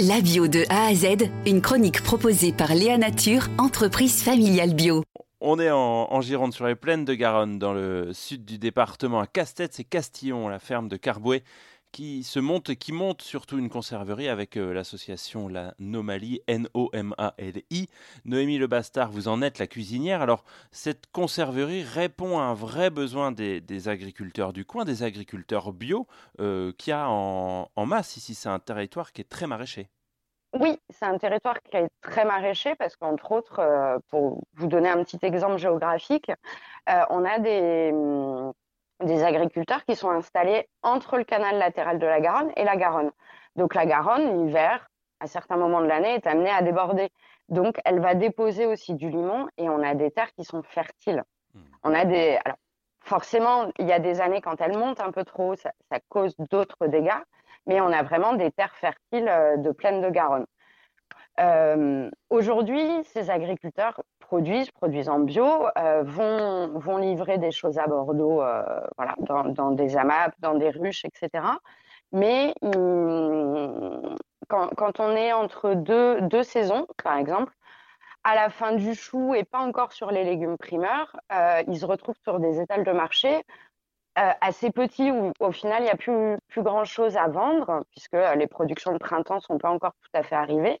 La bio de A à Z, une chronique proposée par Léa Nature, entreprise familiale bio. On est en, Gironde sur les plaines de Garonne, dans le sud du département, à Castet et Castillon, la ferme de Carbouet qui se monte qui monte surtout une conserverie avec euh, l'association La Nomalie, N-O-M-A-L-I. Noémie Le Bastard, vous en êtes la cuisinière. Alors, cette conserverie répond à un vrai besoin des, agriculteurs du coin, des agriculteurs bio, euh, qui a en, masse ici. C'est un territoire qui est très maraîcher. Oui, c'est un territoire qui est très maraîcher parce qu'entre autres, euh, pour vous donner un petit exemple géographique, on a des, hum, des agriculteurs qui sont installés entre le canal latéral de la Garonne et la Garonne. Donc la Garonne, l'hiver, à certains moments de l'année, est amenée à déborder. Donc elle va déposer aussi du limon et on a des terres qui sont fertiles. Hmm. On a des. Alors, forcément, il y a des années quand elles montent un peu trop, ça, ça cause d'autres dégâts, mais on a vraiment des terres fertiles euh, de plaine de Garonne. Euh, aujourd'hui, ces agriculteurs produisent, produisent en bio, euh, vont, vont livrer des choses à Bordeaux, euh, voilà, dans, des AMAP, dans des ruches, etc. Mais quand, quand, on est entre deux, deux, saisons, par exemple, à la fin du chou et pas encore sur les légumes primeurs, ils se retrouvent sur des étals de marché assez petits où au final il n'y a plus, plus grand chose à vendre puisque les productions de printemps sont pas encore tout à fait arrivées.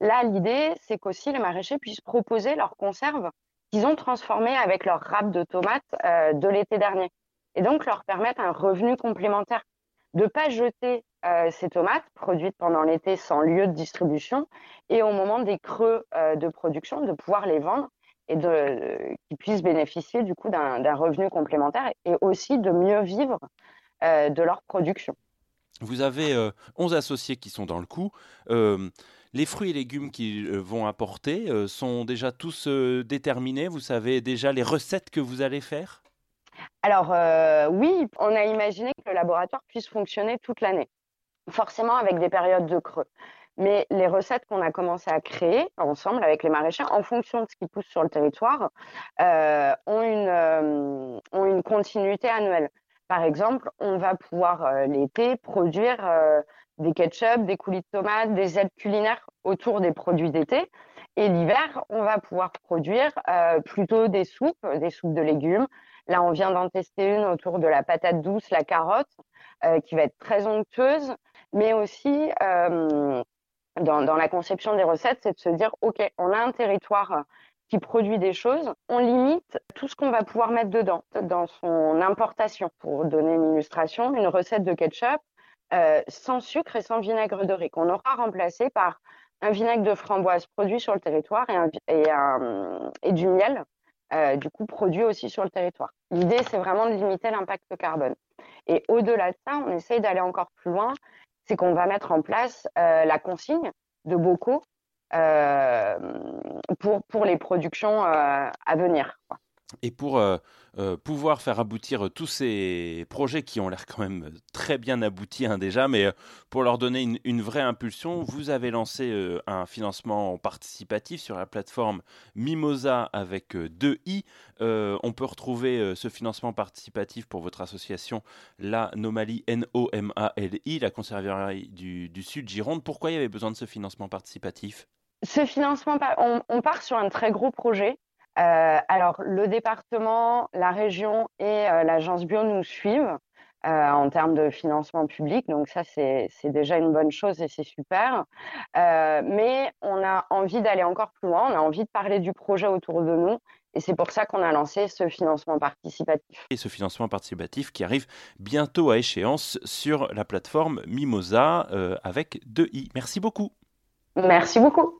Là, l'idée, c'est qu'aussi les maraîchers puissent proposer leurs conserves qu'ils ont transformées avec leur râpe de tomates euh, de l'été dernier. Et donc, leur permettre un revenu complémentaire. De ne pas jeter euh, ces tomates produites pendant l'été sans lieu de distribution et au moment des creux euh, de production, de pouvoir les vendre et de, qu'ils puissent bénéficier du coup d'un, revenu complémentaire et aussi de mieux vivre de leur production. Vous avez 11 associés qui sont dans le coup. Les fruits et légumes qu'ils euh, vont apporter euh, sont déjà tous euh, déterminés? Vous savez déjà les recettes que vous allez faire? Alors oui, on a imaginé que le laboratoire puisse fonctionner toute l'année, forcément avec des périodes de creux. Mais les recettes qu'on a commencé à créer ensemble avec les maraîchers, en fonction de ce qui pousse sur le territoire, ont une continuité annuelle. Par exemple, on va pouvoir l'été produire des ketchup, des coulis de tomates, des aides culinaires autour des produits d'été. Et l'hiver, on va pouvoir produire euh, plutôt des soupes, des soupes de légumes. Là, on vient d'en tester une autour de la patate douce, la carotte, euh, qui va être très onctueuse. Mais aussi, euh, dans, dans, la conception des recettes, c'est de se dire, OK, on a un territoire qui produit des choses, on limite tout ce qu'on va pouvoir mettre dedans, dans son importation. Pour donner une illustration, une recette de ketchup, euh, sans sucre et sans vinaigre de riz, qu'on aura remplacé par un vinaigre de framboise produit sur le territoire et, du miel, euh, du coup, produit aussi sur le territoire. L'idée, c'est vraiment de limiter l'impact carbone. Et au-delà de ça, on essaye d'aller encore plus loin, c'est qu'on va mettre en place euh, la consigne de bocaux pour, pour les productions à venir. Et pour euh, euh, pouvoir faire aboutir tous ces projets qui ont l'air quand même très bien aboutis hein, déjà, mais euh, pour leur donner une, vraie impulsion, vous avez lancé un financement participatif sur la plateforme Mimosa avec deux i. on peut retrouver ce financement participatif pour votre association La Nomalie N-O-M-A-L-I, la conserverie du, du Sud Gironde. Pourquoi il y avait besoin de ce financement participatif? Ce financement, on, part sur un très gros projet euh, alors, le département, la région et euh, l'agence bio nous suivent euh, en termes de financement public. Donc ça, c'est déjà une bonne chose et c'est super. mais on a envie d'aller encore plus loin. On a envie de parler du projet autour de nous. Et c'est pour ça qu'on a lancé ce financement participatif. Et ce financement participatif qui arrive bientôt à échéance sur la plateforme Mimosa avec 2i. Merci beaucoup. Merci beaucoup.